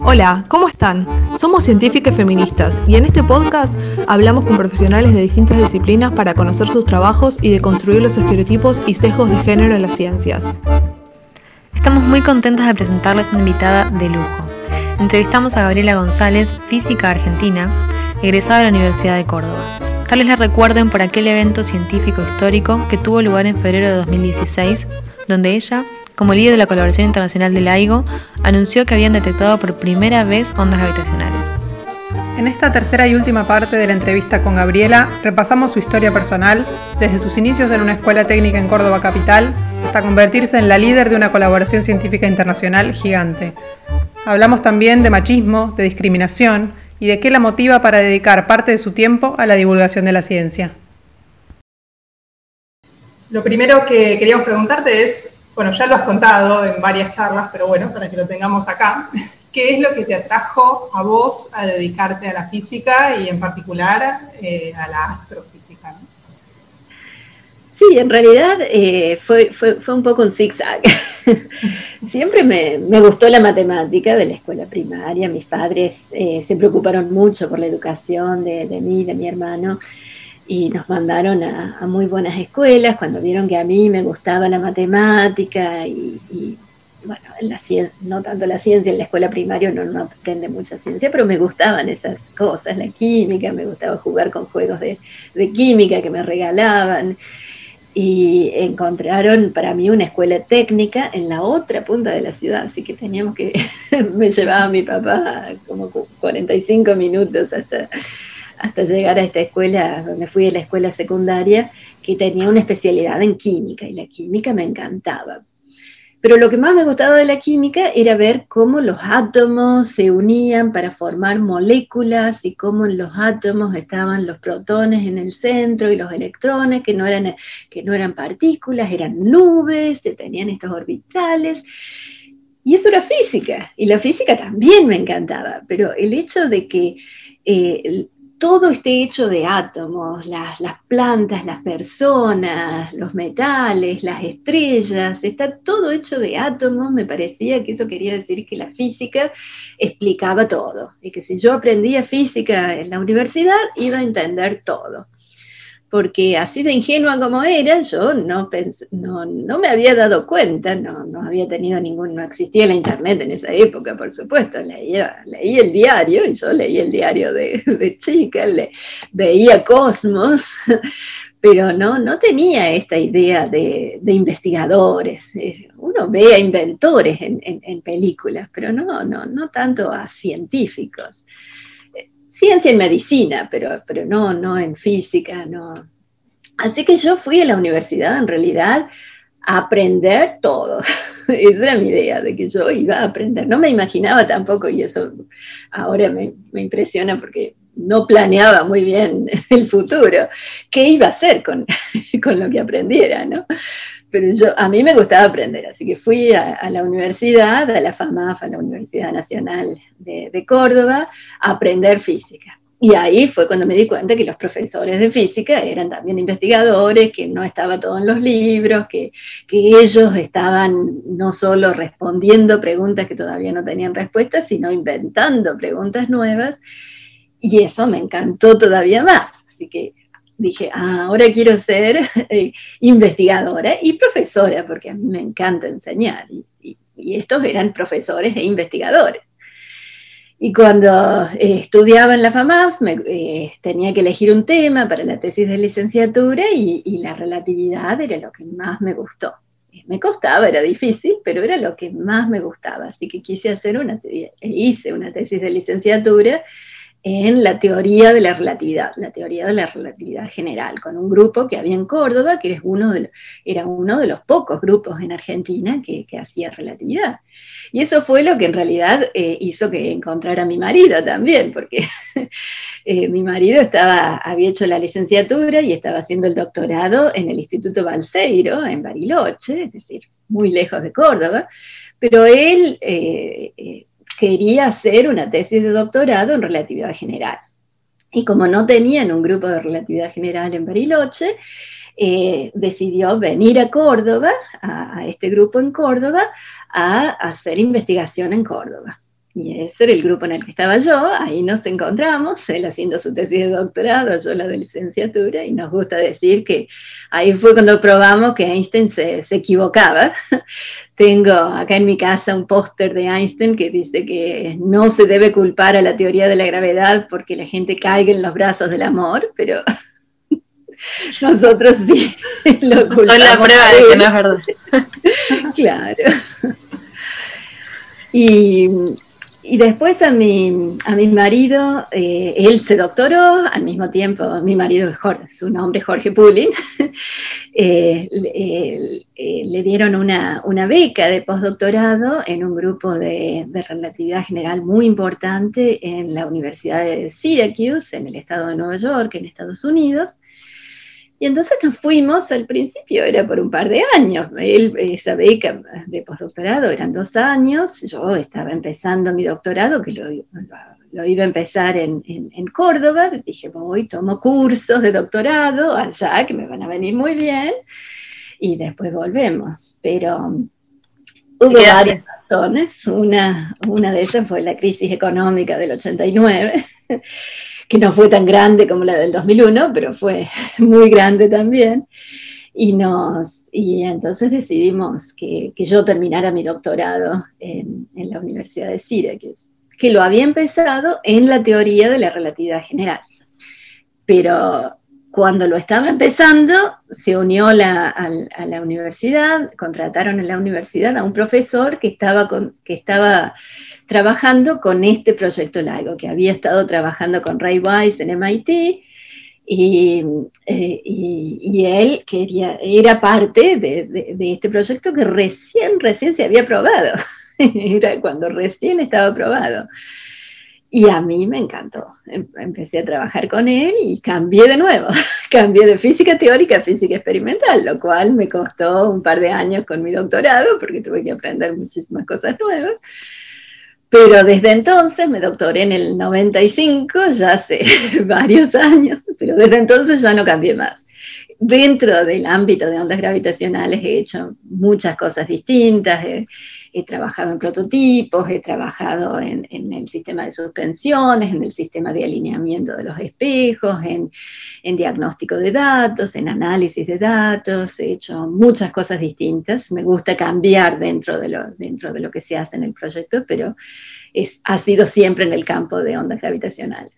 Hola, ¿cómo están? Somos científicas feministas y en este podcast hablamos con profesionales de distintas disciplinas para conocer sus trabajos y de construir los estereotipos y sesgos de género en las ciencias. Estamos muy contentas de presentarles una invitada de lujo. Entrevistamos a Gabriela González, física argentina, egresada de la Universidad de Córdoba. Tal vez la recuerden por aquel evento científico histórico que tuvo lugar en febrero de 2016, donde ella como líder de la colaboración internacional del LIGO, anunció que habían detectado por primera vez ondas gravitacionales. En esta tercera y última parte de la entrevista con Gabriela, repasamos su historia personal, desde sus inicios en una escuela técnica en Córdoba Capital, hasta convertirse en la líder de una colaboración científica internacional gigante. Hablamos también de machismo, de discriminación y de qué la motiva para dedicar parte de su tiempo a la divulgación de la ciencia. Lo primero que queríamos preguntarte es bueno, ya lo has contado en varias charlas, pero bueno, para que lo tengamos acá, ¿qué es lo que te atrajo a vos a dedicarte a la física y en particular eh, a la astrofísica? Sí, en realidad eh, fue, un poco un zigzag. Siempre me, gustó la matemática de la escuela primaria, mis padres eh, se preocuparon mucho por la educación de, de mí, de mi hermano, y nos mandaron a, muy buenas escuelas cuando vieron que a mí me gustaba la matemática y, bueno, en la ciencia, no tanto la ciencia, en la escuela primaria no, no aprende mucha ciencia, pero me gustaban esas cosas, la química, me gustaba jugar con juegos de, de química que me regalaban. Y encontraron para mí una escuela técnica en la otra punta de la ciudad, así que teníamos que, me llevaba mi papá como 45 minutos hasta hasta llegar a esta escuela, donde fui a la escuela secundaria, que tenía una especialidad en química, y la química me encantaba. Pero lo que más me gustaba de la química era ver cómo los átomos se unían para formar moléculas y cómo en los átomos estaban los protones en el centro y los electrones, que no eran, que no eran partículas, eran nubes, se tenían estos orbitales. Y eso era física, y la física también me encantaba, pero el hecho de que eh, todo esté hecho de átomos, las, plantas, las personas, los metales, las estrellas, está todo hecho de átomos, me parecía que eso quería decir que la física explicaba todo y que si yo aprendía física en la universidad iba a entender todo porque así de ingenua como era, yo no, me había dado cuenta, no, había tenido ningún, no existía la internet en esa época, por supuesto, leía, el diario, y yo leía el diario de, de chica, le, veía Cosmos, pero no, tenía esta idea de, investigadores. Eh, uno ve a inventores en, películas, pero no tanto a científicos ciencia en medicina, pero, pero no, no en física, no. Así que yo fui a la universidad en realidad a aprender todo. Esa era mi idea, de que yo iba a aprender. No me imaginaba tampoco, y eso ahora me, me impresiona porque no planeaba muy bien el futuro, qué iba a hacer con, con lo que aprendiera, ¿no? Pero yo, a mí me gustaba aprender, así que fui a, la universidad, a la FAMAF, a la Universidad Nacional de, Córdoba, a aprender física. Y ahí fue cuando me di cuenta que los profesores de física eran también investigadores, que no estaba todo en los libros, que, que ellos estaban no solo respondiendo preguntas que todavía no tenían respuestas, sino inventando preguntas nuevas. Y eso me encantó todavía más. Así que dije, ah, ahora quiero ser eh, investigadora y profesora, porque a mí me encanta enseñar. Y, estos eran profesores e investigadores. Y cuando eh, estudiaba en la FAMAF, me, eh, tenía que elegir un tema para la tesis de licenciatura y, y, la relatividad era lo que más me gustó. Me costaba, era difícil, pero era lo que más me gustaba. Así que quise hacer una, hice una tesis de licenciatura en la teoría de la relatividad, la teoría de la relatividad general, con un grupo que había en Córdoba, que era uno de los pocos grupos en Argentina que, hacía relatividad. Y eso fue lo que en realidad eh, hizo que encontrara a mi marido también, porque eh, mi marido estaba, había hecho la licenciatura y estaba haciendo el doctorado en el Instituto Balseiro, en Bariloche, es decir, muy lejos de Córdoba, pero él eh, quería hacer una tesis de doctorado en relatividad general. Y como no tenían un grupo de relatividad general en Bariloche, eh, decidió venir a Córdoba, a, este grupo en Córdoba, a, hacer investigación en Córdoba. Y ese era el grupo en el que estaba yo, ahí nos encontramos, él haciendo su tesis de doctorado, yo la de licenciatura, y nos gusta decir que ahí fue cuando probamos que Einstein se, se equivocaba. Tengo acá en mi casa un póster de Einstein que dice que no se debe culpar a la teoría de la gravedad porque la gente caiga en los brazos del amor, pero nosotros sí lo culpamos. Soy la prueba de que no es verdad. claro. Y y después a mi, a mi marido, eh, él se doctoró, al mismo tiempo, mi marido es Jorge, su nombre es Jorge Pulin, eh, eh, le dieron una, beca de postdoctorado en un grupo de, de, relatividad general muy importante en la Universidad de Syracuse, en el estado de Nueva York, en Estados Unidos. Y entonces nos fuimos, al principio era por un par de años, Él, esa beca de postdoctorado eran dos años, yo estaba empezando mi doctorado, que lo, iba a empezar en, en, Córdoba, dije voy, tomo cursos de doctorado allá, que me van a venir muy bien, y después volvemos. Pero hubo varias razones, una, una de esas fue la crisis económica del 89 que no fue tan grande como la del 2001, pero fue muy grande también. Y, nos, y entonces decidimos que, yo terminara mi doctorado en, en, la Universidad de Syracuse, que lo había empezado en la teoría de la relatividad general. Pero cuando lo estaba empezando, se unió la, a, a, la universidad, contrataron en la universidad a un profesor que estaba, con, que estaba trabajando con este proyecto LAGO, que había estado trabajando con Ray Weiss en MIT, eh, y, él quería, era parte de, este proyecto que recién, recién se había aprobado, era cuando recién estaba aprobado. Y a mí me encantó. Em, empecé a trabajar con él y cambié de nuevo. cambié de física teórica a física experimental, lo cual me costó un par de años con mi doctorado porque tuve que aprender muchísimas cosas nuevas. Pero desde entonces, me doctoré en el 95, ya hace varios años, pero desde entonces ya no cambié más. Dentro del ámbito de ondas gravitacionales he hecho muchas cosas distintas, he, trabajado en prototipos, he trabajado en, en, el sistema de suspensiones, en el sistema de alineamiento de los espejos, en, en diagnóstico de datos, en análisis de datos, he hecho muchas cosas distintas. Me gusta cambiar dentro de lo, dentro de lo que se hace en el proyecto, pero es, ha sido siempre en el campo de ondas gravitacionales.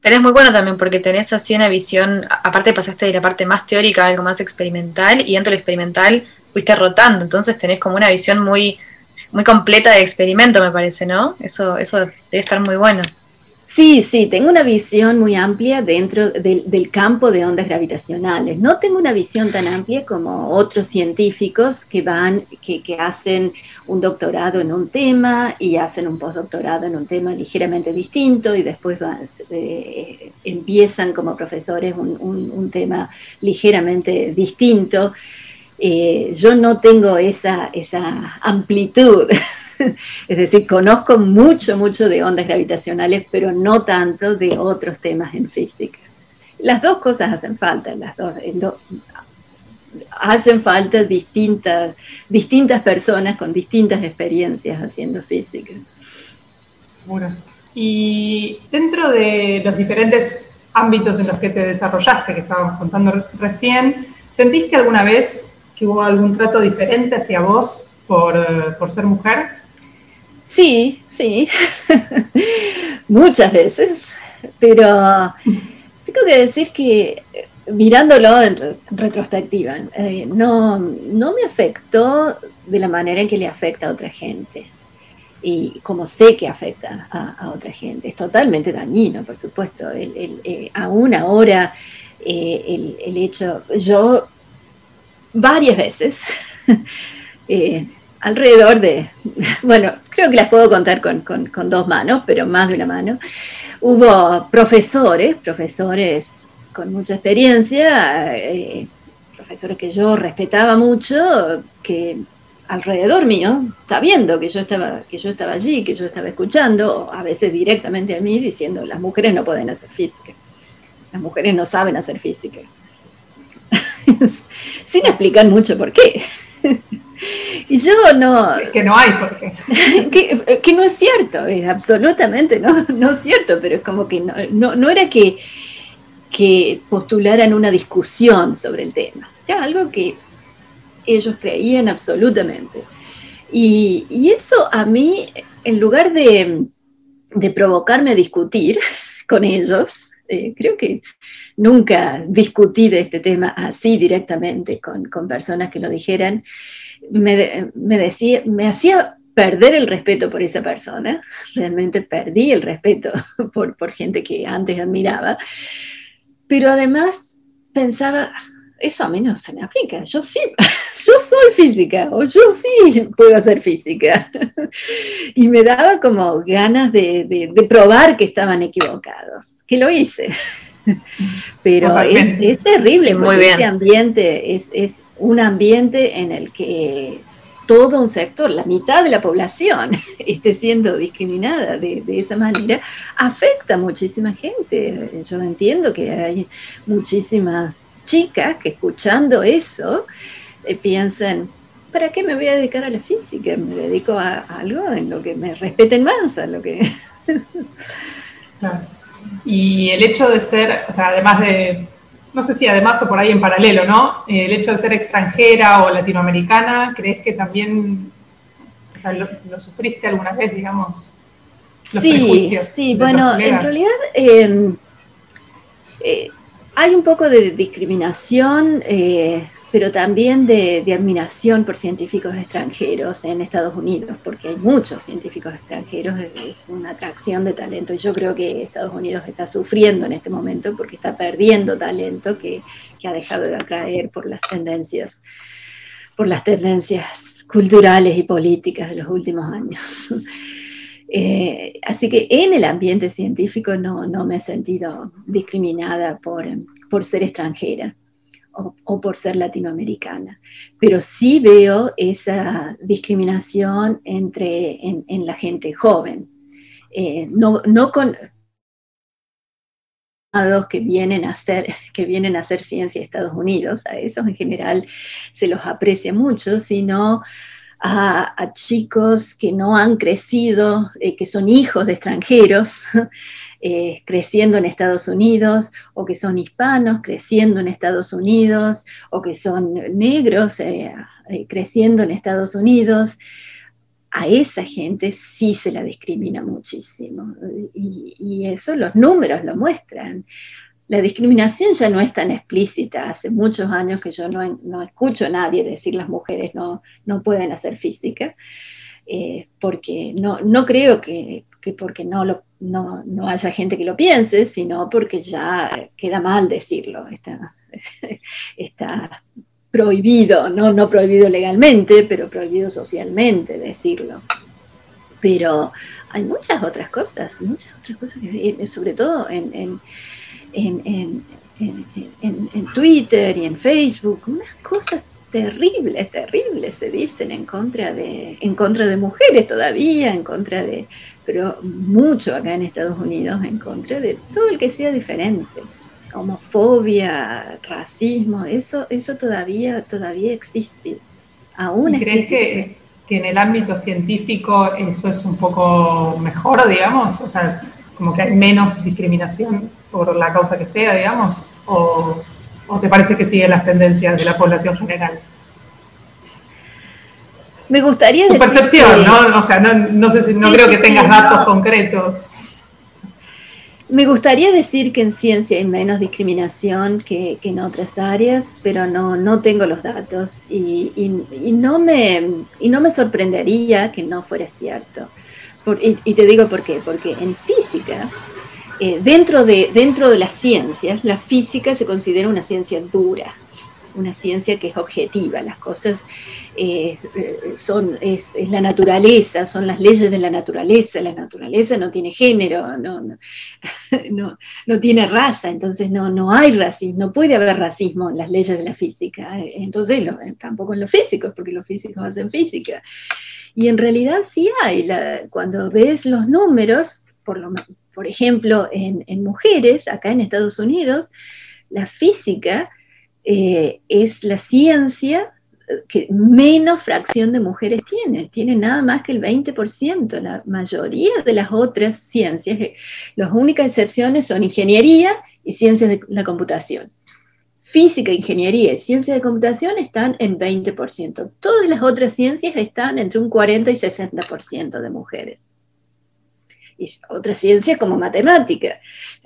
Pero es muy bueno también porque tenés así una visión, aparte pasaste de la parte más teórica a algo más experimental y dentro del experimental rotando, entonces tenés como una visión muy, muy completa de experimento, me parece, ¿no? Eso, eso debe estar muy bueno. Sí, sí, tengo una visión muy amplia dentro del, campo de ondas gravitacionales. No tengo una visión tan amplia como otros científicos que van, que, hacen un doctorado en un tema y hacen un postdoctorado en un tema ligeramente distinto y después eh, empiezan como profesores un, tema ligeramente distinto. Eh, yo no tengo esa, esa amplitud es decir, conozco mucho, mucho de ondas gravitacionales, pero no tanto de otros temas en física. Las dos cosas hacen falta, las dos, hacen falta distintas, distintas personas con distintas experiencias haciendo física. Seguro. Y dentro de los diferentes ámbitos en los que te desarrollaste, que estábamos contando recién, ¿sentiste alguna vez que hubo algún trato diferente hacia vos por, por ser mujer? Sí, sí, muchas veces, pero tengo que decir que mirándolo en, retrospectiva, eh, no, no me afectó de la manera en que le afecta a otra gente y como sé que afecta a, otra gente. Es totalmente dañino, por supuesto. Eh, aún ahora, eh, el, el, hecho, yo varias veces alrededor de, bueno, creo que las puedo contar con, dos manos, pero más de una mano. Hubo profesores, profesores con mucha experiencia, eh, profesores que yo respetaba mucho, que alrededor mío, sabiendo que yo estaba, que yo estaba allí, que yo estaba escuchando, a veces directamente a mí, diciendo las mujeres no pueden hacer física, las mujeres no saben hacer física. Sin explicar mucho por qué. Y yo no... que no hay por qué. que, no es cierto, es absolutamente no, no es cierto, pero es como que no, no, era que, que postularan una discusión sobre el tema, era algo que ellos creían absolutamente. Y, y eso a mí, en lugar de, de provocarme a discutir con ellos, eh, creo que nunca discutí de este tema así directamente con, con personas que lo dijeran, me, me, decía, me hacía perder el respeto por esa persona, realmente perdí el respeto por, por gente que antes admiraba, pero además pensaba, eso a mí no se me aplica, yo sí, yo soy física, o yo sí puedo hacer física. y me daba como ganas de, probar que estaban equivocados, que lo hice. Pero es, terrible, porque este ambiente es, es un ambiente en el que todo un sector, la mitad de la población, esté siendo discriminada de, de, esa manera, afecta a muchísima gente. Yo entiendo que hay muchísimas chicas que escuchando eso eh, piensan, ¿para qué me voy a dedicar a la física? Me dedico a, algo en lo que me respeten más, a lo que... Y el hecho de ser, o sea, además de, no sé si además o por ahí en paralelo, ¿no? El hecho de ser extranjera o latinoamericana, ¿crees que también o sea, lo, sufriste alguna vez, digamos? Los sí, prejuicios sí, bueno, en realidad eh, eh, hay un poco de discriminación, eh, pero también de, admiración por científicos extranjeros en Estados Unidos, porque hay muchos científicos extranjeros, es una atracción de talento. Y yo creo que Estados Unidos está sufriendo en este momento porque está perdiendo talento que, ha dejado de atraer por las tendencias, por las tendencias culturales y políticas de los últimos años. Eh, así que en el ambiente científico no, no me he sentido discriminada por, por ser extranjera o, por ser latinoamericana, pero sí veo esa discriminación entre, en, la gente joven, eh, no, no con que vienen a hacer que vienen a hacer ciencia en Estados Unidos, a esos en general se los aprecia mucho, sino a, chicos que no han crecido, eh, que son hijos de extranjeros, eh, creciendo en Estados Unidos, o que son hispanos creciendo en Estados Unidos, o que son negros eh, creciendo en Estados Unidos. A esa gente sí se la discrimina muchísimo. Y, y eso los números lo muestran la discriminación ya no es tan explícita. Hace muchos años que yo no, escucho a nadie decir las mujeres no, no pueden hacer física, eh, porque no, no creo que, porque no, lo, no, haya gente que lo piense, sino porque ya queda mal decirlo. Está, está prohibido, no, no prohibido legalmente, pero prohibido socialmente decirlo. Pero hay muchas otras cosas, muchas otras cosas, sobre todo en, Twitter y en Facebook, unas cosas terribles, terribles se dicen en contra de, en contra de mujeres todavía, en contra de, pero mucho acá en Estados Unidos, en contra de todo el que sea diferente. Homofobia, racismo, eso, eso todavía, todavía existe. Aún ¿Crees que, que en el ámbito científico eso es un poco mejor, digamos? O sea, como que hay menos discriminación por la causa que sea, digamos, o, te parece que siguen las tendencias de la población general? Me gustaría tu percepción, ¿no? O sea, no, sé si, no creo que tengas datos concretos. Me gustaría decir que en ciencia hay menos discriminación que, en otras áreas, pero no, no tengo los datos y, y, no me, y no me sorprendería que no fuera cierto y, te digo por qué, porque en física, eh, dentro, de, dentro de las ciencias, la física se considera una ciencia dura, una ciencia que es objetiva, las cosas eh, eh, son, es, la naturaleza, son las leyes de la naturaleza, la naturaleza no tiene género, no, no, no, tiene raza, entonces no, no hay racismo, no puede haber racismo en las leyes de la física, entonces tampoco en los físicos, porque los físicos hacen física. Y en realidad sí hay, cuando ves los números, por, lo, por ejemplo, en, mujeres, acá en Estados Unidos, la física eh, es la ciencia que menos fracción de mujeres tiene, tiene nada más que el 20%. La mayoría de las otras ciencias, eh, las únicas excepciones son ingeniería y ciencias de la computación. Física, ingeniería y ciencias de computación están en 20%. Todas las otras ciencias están entre un 40 y 60% de mujeres y otras ciencias como matemática.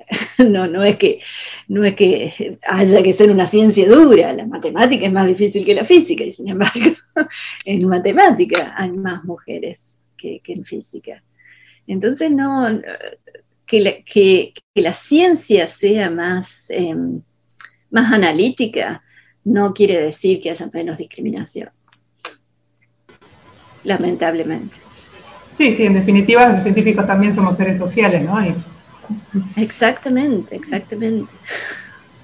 No, no, es que, no es que haya que ser una ciencia dura, la matemática es más difícil que la física y sin embargo en matemática hay más mujeres que, en física. Entonces, no, que la, que, la ciencia sea más, em, más analítica no quiere decir que haya menos discriminación, lamentablemente. Sí, sí, en definitiva los científicos también somos seres sociales, ¿no? Exactamente, exactamente.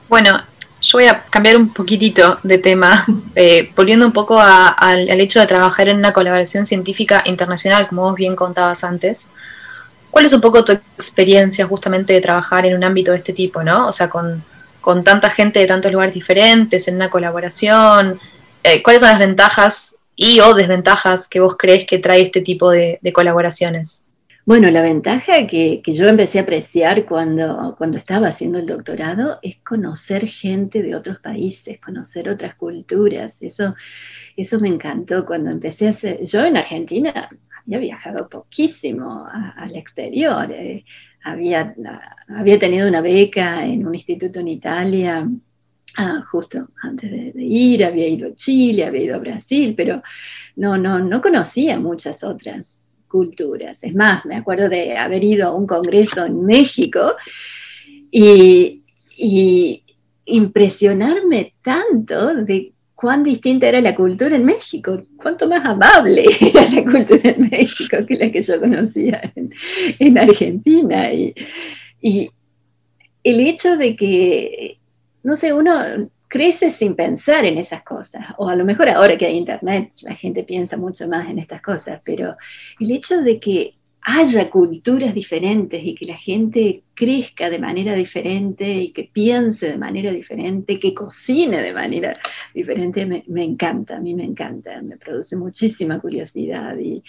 Bueno, yo voy a cambiar un poquitito de tema, eh, volviendo un poco al hecho de trabajar en una colaboración científica internacional, como vos bien contabas antes. ¿Cuál es un poco tu experiencia justamente de trabajar en un ámbito de este tipo, ¿no? O sea, con, tanta gente de tantos lugares diferentes, en una colaboración. Eh, ¿Cuáles son las ventajas y o desventajas que vos crees que trae este tipo de, colaboraciones? Bueno, la ventaja que, yo empecé a apreciar cuando, cuando estaba haciendo el doctorado es conocer gente de otros países, conocer otras culturas. Eso, eso me encantó cuando empecé a hacer. Yo en Argentina había viajado poquísimo al exterior. Eh, había, había tenido una beca en un instituto en Italia Ah, justo antes de, ir, había ido a Chile, había ido a Brasil, pero no, no, no conocía muchas otras culturas. Es más, me acuerdo de haber ido a un congreso en México y, impresionarme tanto de cuán distinta era la cultura en México, cuánto más amable era la cultura en México que la que yo conocía en, Argentina. y, el hecho de que no sé, uno crece sin pensar en esas cosas, o a lo mejor ahora que hay internet la gente piensa mucho más en estas cosas, pero el hecho de que haya culturas diferentes y que la gente crezca de manera diferente y que piense de manera diferente, que cocine de manera diferente, me, encanta, a mí me encanta, me produce muchísima curiosidad. Y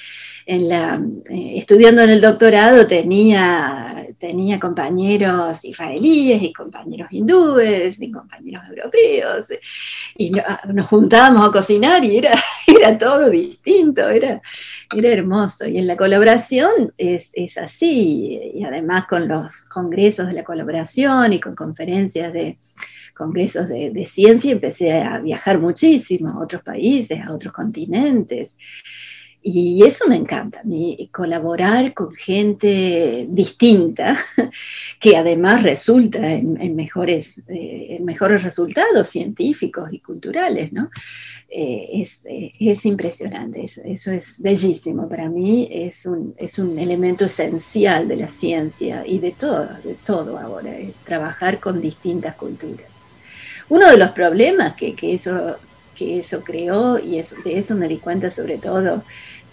en la, eh, estudiando en el doctorado tenía, tenía compañeros israelíes y compañeros hindúes y compañeros europeos, y nos juntábamos a cocinar y era, era todo distinto, era era hermoso. Y en la colaboración es, así, y además con los congresos de la colaboración y con conferencias de congresos de, ciencia, empecé a viajar muchísimo a otros países, a otros continentes. Y eso me encanta, colaborar con gente distinta, que además resulta en, mejores, eh, mejores resultados científicos y culturales, ¿no? Eh, eh, es, impresionante, eso, es bellísimo. Para mí es un, es un elemento esencial de la ciencia y de todo, de todo ahora, es trabajar con distintas culturas. Uno de los problemas que, eso, que eso creó, y eso, de eso me di cuenta sobre todo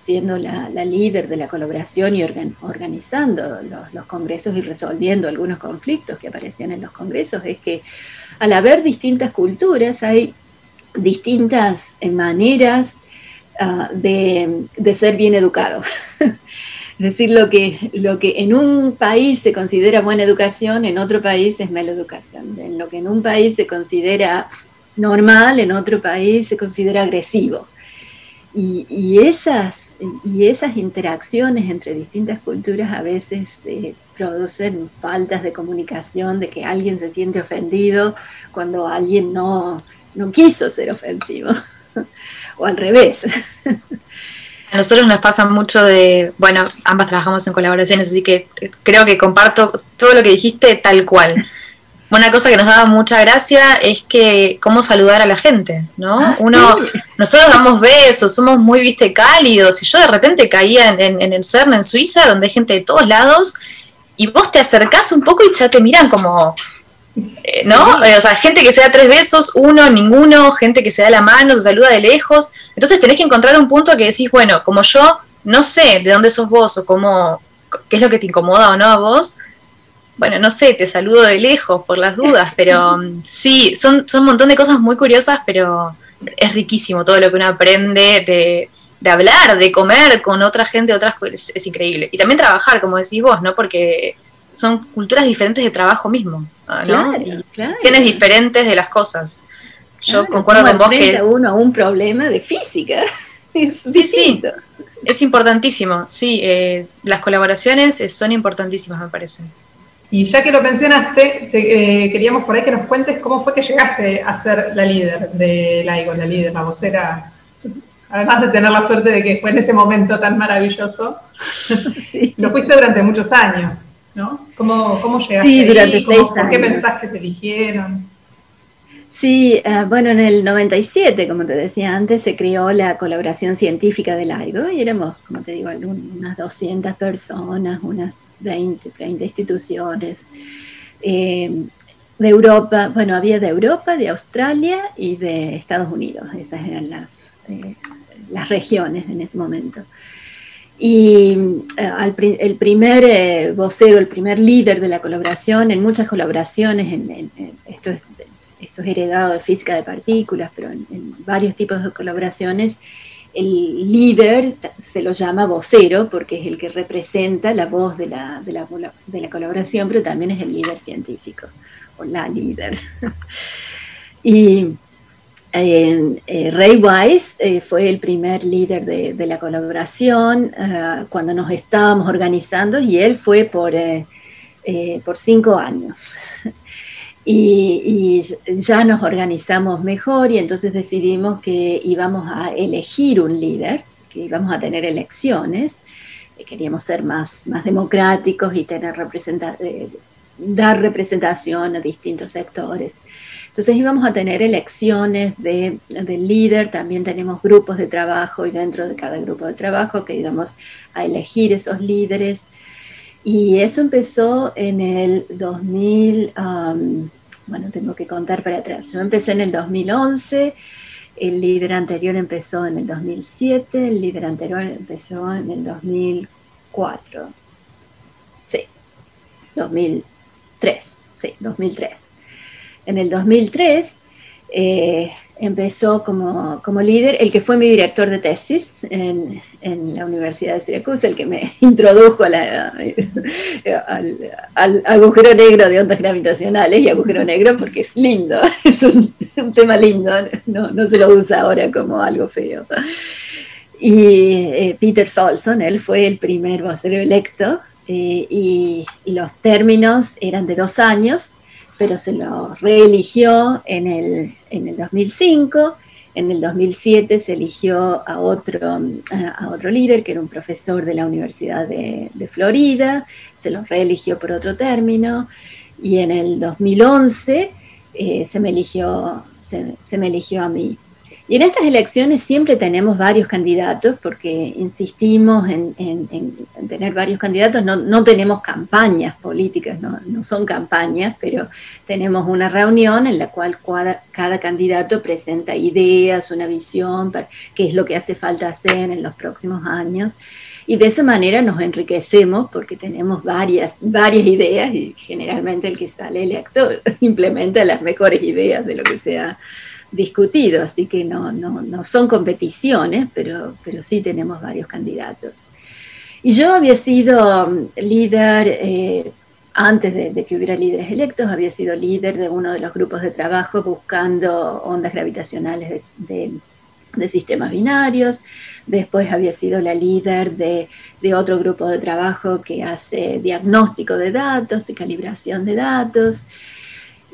siendo la, líder de la colaboración y organizando los, los, congresos y resolviendo algunos conflictos que aparecían en los congresos, es que al haber distintas culturas hay distintas maneras ah, de, ser bien educado. es decir, lo que, lo que en un país se considera buena educación, en otro país es mala educación. En lo que en un país se considera normal, en otro país se considera agresivo. Y, esas, y esas interacciones entre distintas culturas a veces eh, producen faltas de comunicación, de que alguien se siente ofendido cuando alguien no, no quiso ser ofensivo, o al revés. A nosotros nos pasa mucho de, bueno, ambas trabajamos en colaboraciones, así que creo que comparto todo lo que dijiste tal cual. Una cosa que nos daba mucha gracia es que cómo saludar a la gente, ¿no? Ah, Uno, nosotros damos besos, somos muy, viste, cálidos, y yo de repente caía en, en el CERN en Suiza, donde hay gente de todos lados, y vos te acercás un poco y ya te miran como, eh, ¿no? Eh, o sea, gente que se da tres besos, uno, ninguno, gente que se da la mano, se saluda de lejos. Entonces tenés que encontrar un punto que decís, bueno, como yo no sé de dónde sos vos o cómo, qué es lo que te incomoda o no a vos, bueno, no sé, te saludo de lejos por las dudas, pero mm, sí, son, son un montón de cosas muy curiosas, pero es riquísimo todo lo que uno aprende de, hablar, de comer con otra gente, otras es, es increíble. Y también trabajar, como decís vos, ¿no? Porque son culturas diferentes de trabajo mismo, ¿no? Claro, Tienes diferentes de las cosas. Yo concuerdo con vos que es uno a un problema de física. sí, sí. Es importantísimo, sí. Eh, las colaboraciones son importantísimas, me parece. Y ya que lo mencionaste, eh, queríamos por ahí que nos cuentes cómo fue que llegaste a ser la líder de LAIGO, la líder, la vocera, además de tener la suerte de que fue en ese momento tan maravilloso, lo fuiste durante muchos años, ¿no? ¿Cómo, cómo llegaste sí, durante Seis años. ¿Por qué pensaste que te eligieron? Sí, eh, bueno, en el 97, como te decía antes, se creó la colaboración científica del AIGO y éramos, como te digo, unas 200 personas, unas 20, 30 instituciones. Eh, de Europa, bueno, había de Europa, de Australia y de Estados Unidos, esas eran las, eh, las regiones en ese momento. Y el primer vocero, el primer líder de la colaboración, en muchas colaboraciones, en, esto es esto es heredado de física de partículas, pero en, varios tipos de colaboraciones, el líder se lo llama vocero porque es el que representa la voz de la, de la, colaboración, pero también es el líder científico, o la líder. y eh, Ray Weiss eh, fue el primer líder de, la colaboración eh, cuando nos estábamos organizando y él fue por, por cinco años y, ya nos organizamos mejor y entonces decidimos que íbamos a elegir un líder, que íbamos a tener elecciones, queríamos ser más, más democráticos y tener eh, dar representación a distintos sectores. Entonces íbamos a tener elecciones de, de, líder, también tenemos grupos de trabajo y dentro de cada grupo de trabajo que íbamos a elegir esos líderes. Y eso empezó en el 2000, bueno, tengo que contar para atrás. Yo empecé en el 2011, el líder anterior empezó en el 2007, el líder anterior empezó en el 2004. Sí, 2003, sí, 2003. En el 2003 eh, empezó como, como, líder el que fue mi director de tesis en, en la Universidad de Syracuse, el que me introdujo al, agujero negro de ondas gravitacionales y agujero negro porque es lindo, es un, tema lindo, no, no, se lo usa ahora como algo feo. Y eh, Peter Solson, él fue el primer vocero electo eh, y los términos eran de dos años pero se lo reeligió en el, en el 2005. En el 2007 se eligió a otro, a otro líder, que era un profesor de la Universidad de, Florida, se lo reeligió por otro término, y en el 2011 eh, se, me eligió, se me eligió a mí. Y en estas elecciones siempre tenemos varios candidatos porque insistimos en, tener varios candidatos. No, tenemos campañas políticas, no, son campañas, pero tenemos una reunión en la cual cada, candidato presenta ideas, una visión, para qué es lo que hace falta hacer en los próximos años. Y de esa manera nos enriquecemos porque tenemos varias, varias ideas y generalmente el que sale electo implementa las mejores ideas de lo que sea discutido, así que no, no, no son competiciones, pero, pero sí tenemos varios candidatos. Y yo había sido um, líder, eh, antes de, que hubiera líderes electos, había sido líder de uno de los grupos de trabajo buscando ondas gravitacionales de, de, sistemas binarios. Después había sido la líder de, de, otro grupo de trabajo que hace diagnóstico de datos y calibración de datos.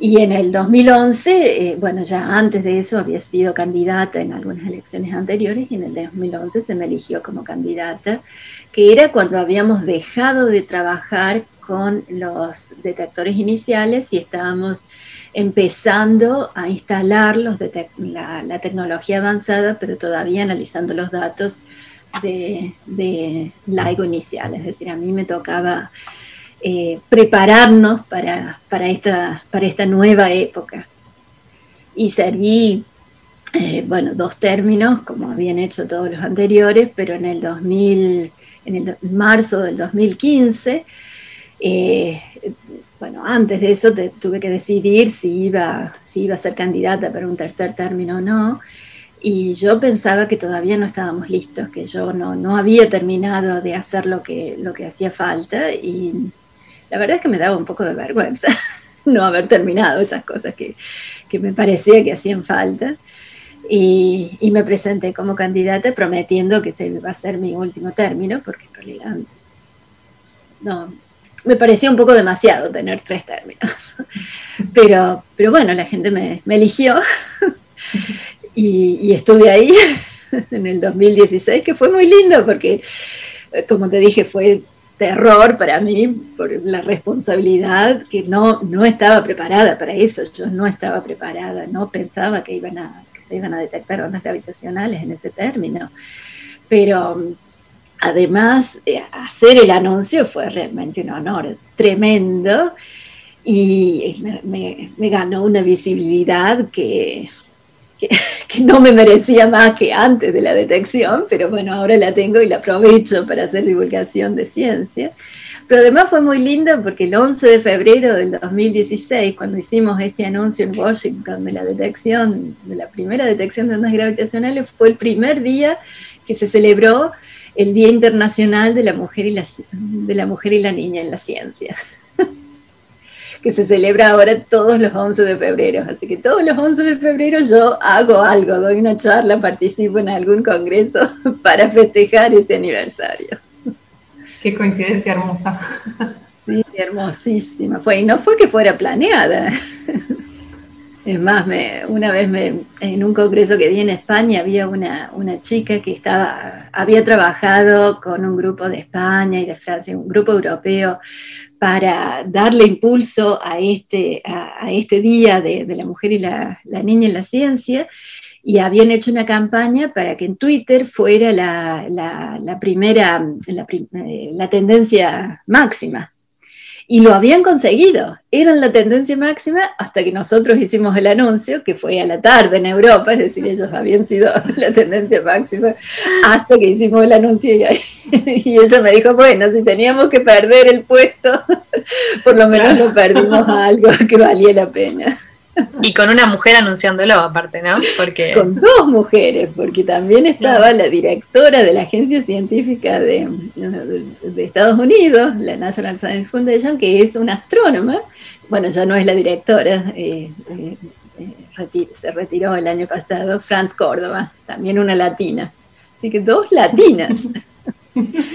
Y en el 2011, eh, bueno, ya antes de eso había sido candidata en algunas elecciones anteriores y en el 2011 se me eligió como candidata, que era cuando habíamos dejado de trabajar con los detectores iniciales y estábamos empezando a instalar los la, tecnología avanzada, pero todavía analizando los datos de, de LIGO inicial. Es decir, a mí me tocaba eh, prepararnos para, esta, para esta nueva época. Y serví, eh, bueno, dos términos, como habían hecho todos los anteriores, pero en el 2000, en el marzo del 2015, eh, bueno, antes de eso tuve que decidir si iba, si iba a ser candidata para un tercer término o no. y yo pensaba que todavía no estábamos listos, que yo no, no había terminado de hacer lo que, lo que hacía falta y la verdad es que me daba un poco de vergüenza no haber terminado esas cosas que, que me parecía que hacían falta. Y, y, me presenté como candidata prometiendo que se iba a ser mi último término, porque en realidad no, me parecía un poco demasiado tener tres términos. Pero, pero bueno, la gente me, eligió y, y, estuve ahí en el 2016, que fue muy lindo porque, como te dije, fue terror para mí por la responsabilidad que no, no estaba preparada para eso, yo no estaba preparada, no pensaba que, iban a, que se iban a detectar ondas gravitacionales en ese término. Pero además, eh, hacer el anuncio fue realmente un honor tremendo y me, me ganó una visibilidad que que, no me merecía más que antes de la detección, pero bueno, ahora la tengo y la aprovecho para hacer divulgación de ciencia. Pero además fue muy lindo porque el 11 de febrero del 2016, cuando hicimos este anuncio en Washington de la detección, de la primera detección de ondas gravitacionales, fue el primer día que se celebró el Día Internacional de la Mujer y la, de la, mujer y la Niña en la Ciencia que se celebra ahora todos los 11 de febrero. Así que todos los 11 de febrero yo hago algo, doy una charla, participo en algún congreso para festejar ese aniversario. Qué coincidencia hermosa. Sí, hermosísima. Fue, y no fue que fuera planeada. Es más, me, una vez me, en un congreso que vi en España había una, una chica que estaba, había trabajado con un grupo de España y de Francia, un grupo europeo, para darle impulso a este, a, este día de, la mujer y la, niña en la ciencia, y habían hecho una campaña para que en Twitter fuera la, primera, eh, la tendencia máxima y lo habían conseguido. Eran la tendencia máxima hasta que nosotros hicimos el anuncio, que fue a la tarde en Europa, es decir, ellos habían sido la tendencia máxima hasta que hicimos el anuncio y, y ella me dijo, bueno, si teníamos que perder el puesto, por lo menos lo perdimos a algo que valía la pena. Y con una mujer anunciándolo, aparte, ¿no? Porque... Con dos mujeres, porque también estaba la directora de la agencia científica de, de, Estados Unidos, la National Science Foundation, que es una astrónoma. Bueno, ya no es la directora, eh, eh, eh, se retiró el año pasado, Franz Córdoba, también una latina. Así que dos latinas.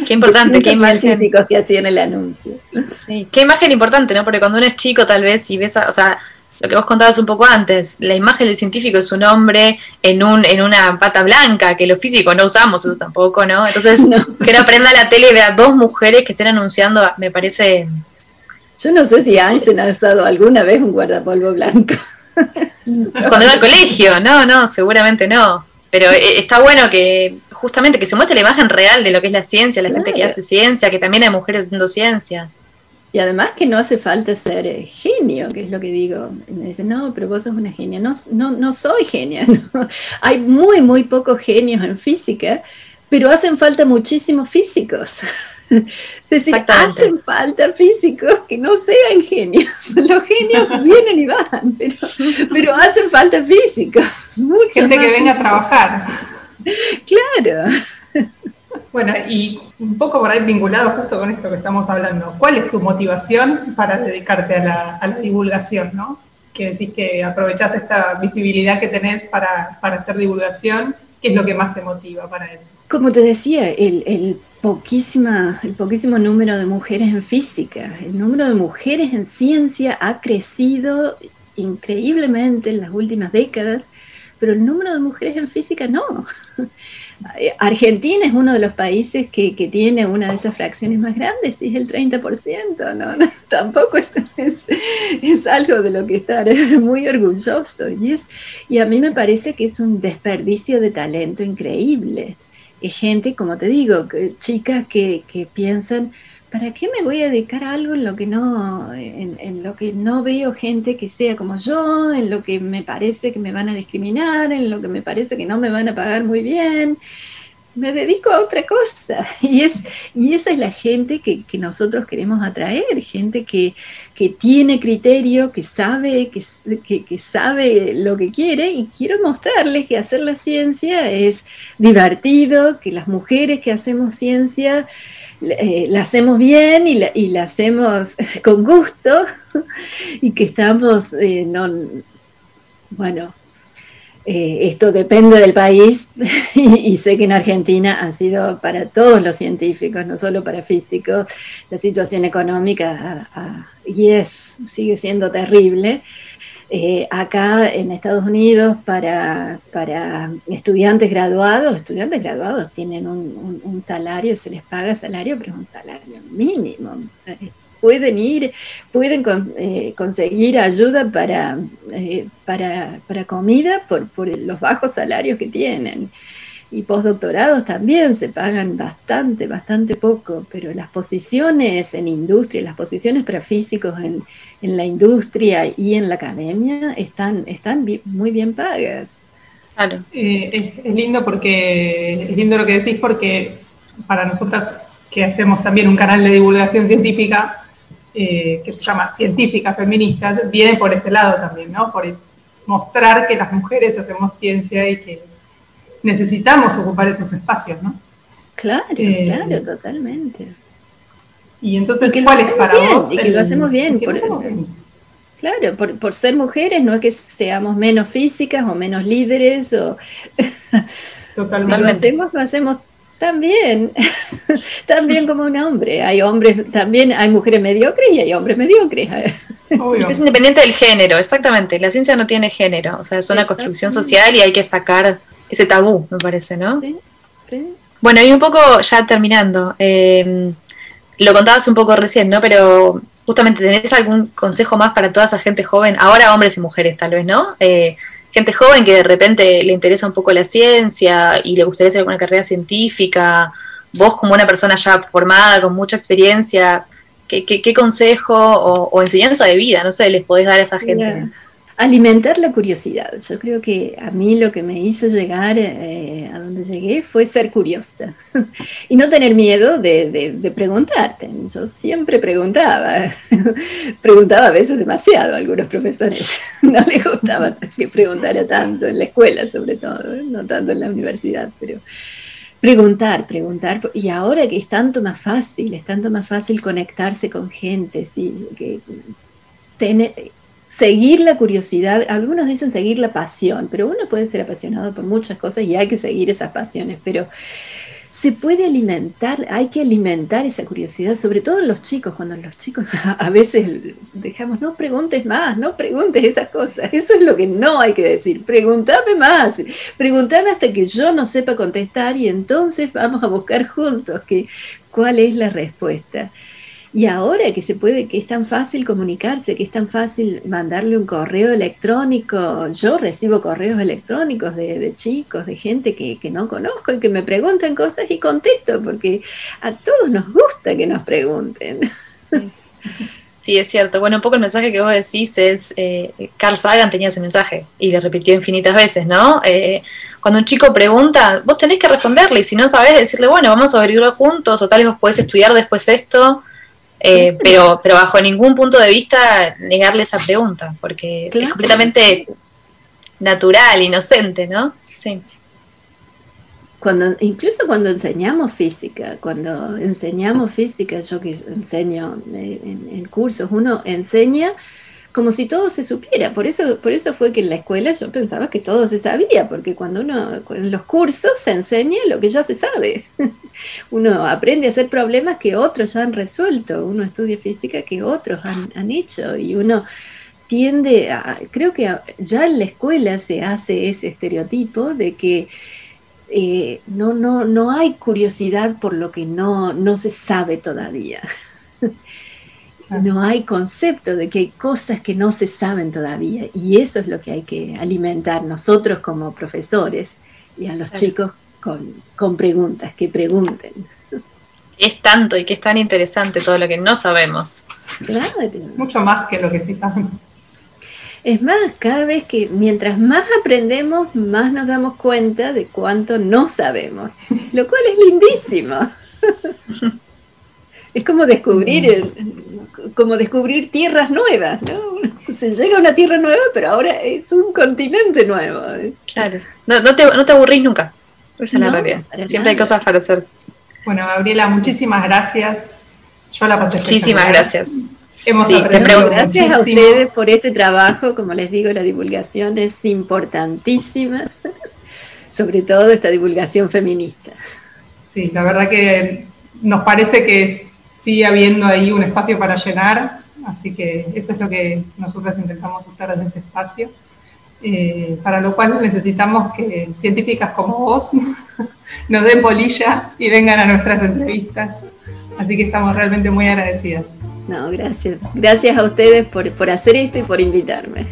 Qué importante, qué imagen. que hacían el anuncio. Sí, qué imagen importante, ¿no? Porque cuando uno es chico, tal vez, y ves, a, o sea, lo que vos contabas un poco antes, la imagen del científico es un hombre en un en una pata blanca, que los físicos no usamos eso tampoco, ¿no? Entonces, que no prenda la tele y vea dos mujeres que estén anunciando, me parece... Yo no sé si Einstein ha usado alguna vez un guardapolvo blanco. Cuando iba al colegio, no, no, seguramente no. Pero eh, está bueno que justamente que se muestre la imagen real de lo que es la ciencia, la gente que hace ciencia, que también hay mujeres haciendo ciencia. Y además que no hace falta ser eh, genio, que es lo que digo. Me dicen, no, pero vos sos una genia. No, no, no soy genia. Hay muy, muy pocos genios en física, pero hacen falta muchísimos físicos. Es decir, hacen falta físicos que no sean genios. Los genios vienen y van, pero, pero hacen falta físicos. Gente que venga a trabajar. Claro. Bueno, y un poco por ahí vinculado justo con esto que estamos hablando, ¿cuál es tu motivación para dedicarte a la, divulgación, no? Que decís que aprovechás esta visibilidad que tenés para, hacer divulgación, ¿qué es lo que más te motiva para eso? Como te decía, el, el, poquísima, el poquísimo número de mujeres en física, el número de mujeres en ciencia ha crecido increíblemente en las últimas décadas, pero el número de mujeres en física no. Argentina es uno de los países que, tiene una de esas fracciones más grandes, y es el 30%, ¿no? tampoco es, algo de lo que estar muy orgulloso. Y, es, y a mí me parece que es un desperdicio de talento increíble. Gente, como te digo, chicas que piensan, ¿para qué me voy a dedicar a algo en lo que no, en, lo que no veo gente que sea como yo, en lo que me parece que me van a discriminar, en lo que me parece que no me van a pagar muy bien? me dedico a otra cosa. Y, es, y esa es la gente que, nosotros queremos atraer, gente que, tiene criterio, que sabe, que, que, sabe lo que quiere y quiero mostrarles que hacer la ciencia es divertido, que las mujeres que hacemos ciencia eh, la hacemos bien y la, y la hacemos con gusto y que estamos, eh, no, bueno, eh, esto depende del país y, sé que en Argentina ha sido para todos los científicos, no solo para físicos, la situación económica y es, sigue siendo terrible. Eh, acá en Estados Unidos para, para estudiantes graduados, estudiantes graduados tienen un, un salario, se les paga salario, pero es un salario mínimo pueden ir, pueden eh, conseguir ayuda para, eh, para, para, comida por, por los bajos salarios que tienen. Y postdoctorados también se pagan bastante, bastante poco, pero las posiciones en industria, las posiciones para físicos en, en la industria y en la academia están, están muy bien pagas. Claro. Eh, es, lindo porque es lindo lo que decís porque para nosotras que hacemos también un canal de divulgación científica, eh, que se llama Científicas Feministas, viene por ese lado también, ¿no? Por mostrar que las mujeres hacemos ciencia y que necesitamos ocupar esos espacios, ¿no? Claro, eh, claro, totalmente. Y entonces, ¿cuál es para vos? Y que lo hacemos bien. Claro, por, por, ser mujeres no es que seamos menos físicas o menos líderes o... Totalmente. lo hacemos, lo hacemos también, también como un hombre. Hay hombres, también hay mujeres mediocres y hay hombres mediocres. Es independiente del género, exactamente. La ciencia no tiene género, o sea, es una construcción social y hay que sacar ese tabú, me parece, ¿no? Sí, sí. Bueno, y un poco ya terminando, em, lo contabas un poco recién, ¿no? Pero justamente, ¿tenés algún consejo más para toda esa gente joven? Ahora hombres y mujeres, tal vez, ¿no? Eh, gente joven que de repente le interesa un poco la ciencia y le gustaría hacer alguna carrera científica, vos como una persona ya formada, con mucha experiencia, ¿qué, qué, consejo o, enseñanza de vida, no sé, les podés dar a esa gente? Alimentar la curiosidad. Yo creo que a mí lo que me hizo llegar eh, a donde llegué fue ser curiosa y no tener miedo de, de, preguntarte. Yo siempre preguntaba, preguntaba a veces demasiado a algunos profesores. No les gustaba que preguntara tanto en la escuela, sobre todo, ¿eh? no tanto en la universidad, pero preguntar, preguntar. Y ahora que es tanto más fácil, es tanto más fácil conectarse con gente, sí, que tener seguir la curiosidad, algunos dicen seguir la pasión, pero uno puede ser apasionado por muchas cosas y hay que seguir esas pasiones, pero se puede alimentar, hay que alimentar esa curiosidad, sobre todo en los chicos, cuando los chicos a veces dejamos, no preguntes más, no preguntes esas cosas, eso es lo que no hay que decir, pregúntame más, pregúntame hasta que yo no sepa contestar y entonces vamos a buscar juntos que, cuál es la respuesta. Y ahora que se puede, que es tan fácil comunicarse, que es tan fácil mandarle un correo electrónico, yo recibo correos electrónicos de, chicos, de gente que, no conozco y que me preguntan cosas y contesto, porque a todos nos gusta que nos pregunten. Sí. es cierto. Bueno, un poco el mensaje que vos decís es, eh, Carl Sagan tenía ese mensaje y le repitió infinitas veces, ¿no? Eh, cuando un chico pregunta, vos tenés que responderle y si no sabés, decirle, bueno, vamos a averiguarlo juntos, total vos podés estudiar después esto eh, pero, pero bajo ningún punto de vista negarle esa pregunta, porque es completamente natural, inocente, ¿no? Sí. Cuando, incluso cuando enseñamos física, cuando enseñamos física, yo que enseño en cursos, uno enseña como si todo se supiera. Por eso, por eso fue que en la escuela yo pensaba que todo se sabía, porque cuando uno, en los cursos se enseña lo que ya se sabe. uno aprende a hacer problemas que otros ya han resuelto, uno estudia física que otros han, hecho y uno tiende a, creo que ya en la escuela se hace ese estereotipo de que eh, no, no, no hay curiosidad por lo que no, no se sabe todavía. No hay concepto de que hay cosas que no se saben todavía y eso es lo que hay que alimentar nosotros como profesores y a los chicos con, con preguntas, que pregunten. Es tanto y que es tan interesante todo lo que no sabemos. Mucho más que lo que sí sabemos. Es más, cada vez que mientras más aprendemos, más nos damos cuenta de cuánto no sabemos, lo cual es lindísimo. es como descubrir, como descubrir tierras nuevas, ¿no? Se llega a una tierra nueva, pero ahora es un continente nuevo. Claro, no, no, te, no te aburrís nunca, esa es la realidad. Siempre hay cosas para hacer. Bueno, Gabriela, muchísimas gracias. Yo la pasé Muchísimas gracias. Hemos sí, te gracias a ustedes por este trabajo. Como les digo, la divulgación es importantísima, sobre todo esta divulgación feminista. Sí, la verdad que nos parece que sigue habiendo ahí un espacio para llenar, así que eso es lo que nosotros intentamos hacer en este espacio. Eh, para lo cual necesitamos que científicas como vos nos den bolilla y vengan a nuestras entrevistas. Así que estamos realmente muy agradecidas. No, gracias. Gracias a ustedes por, por hacer esto y por invitarme.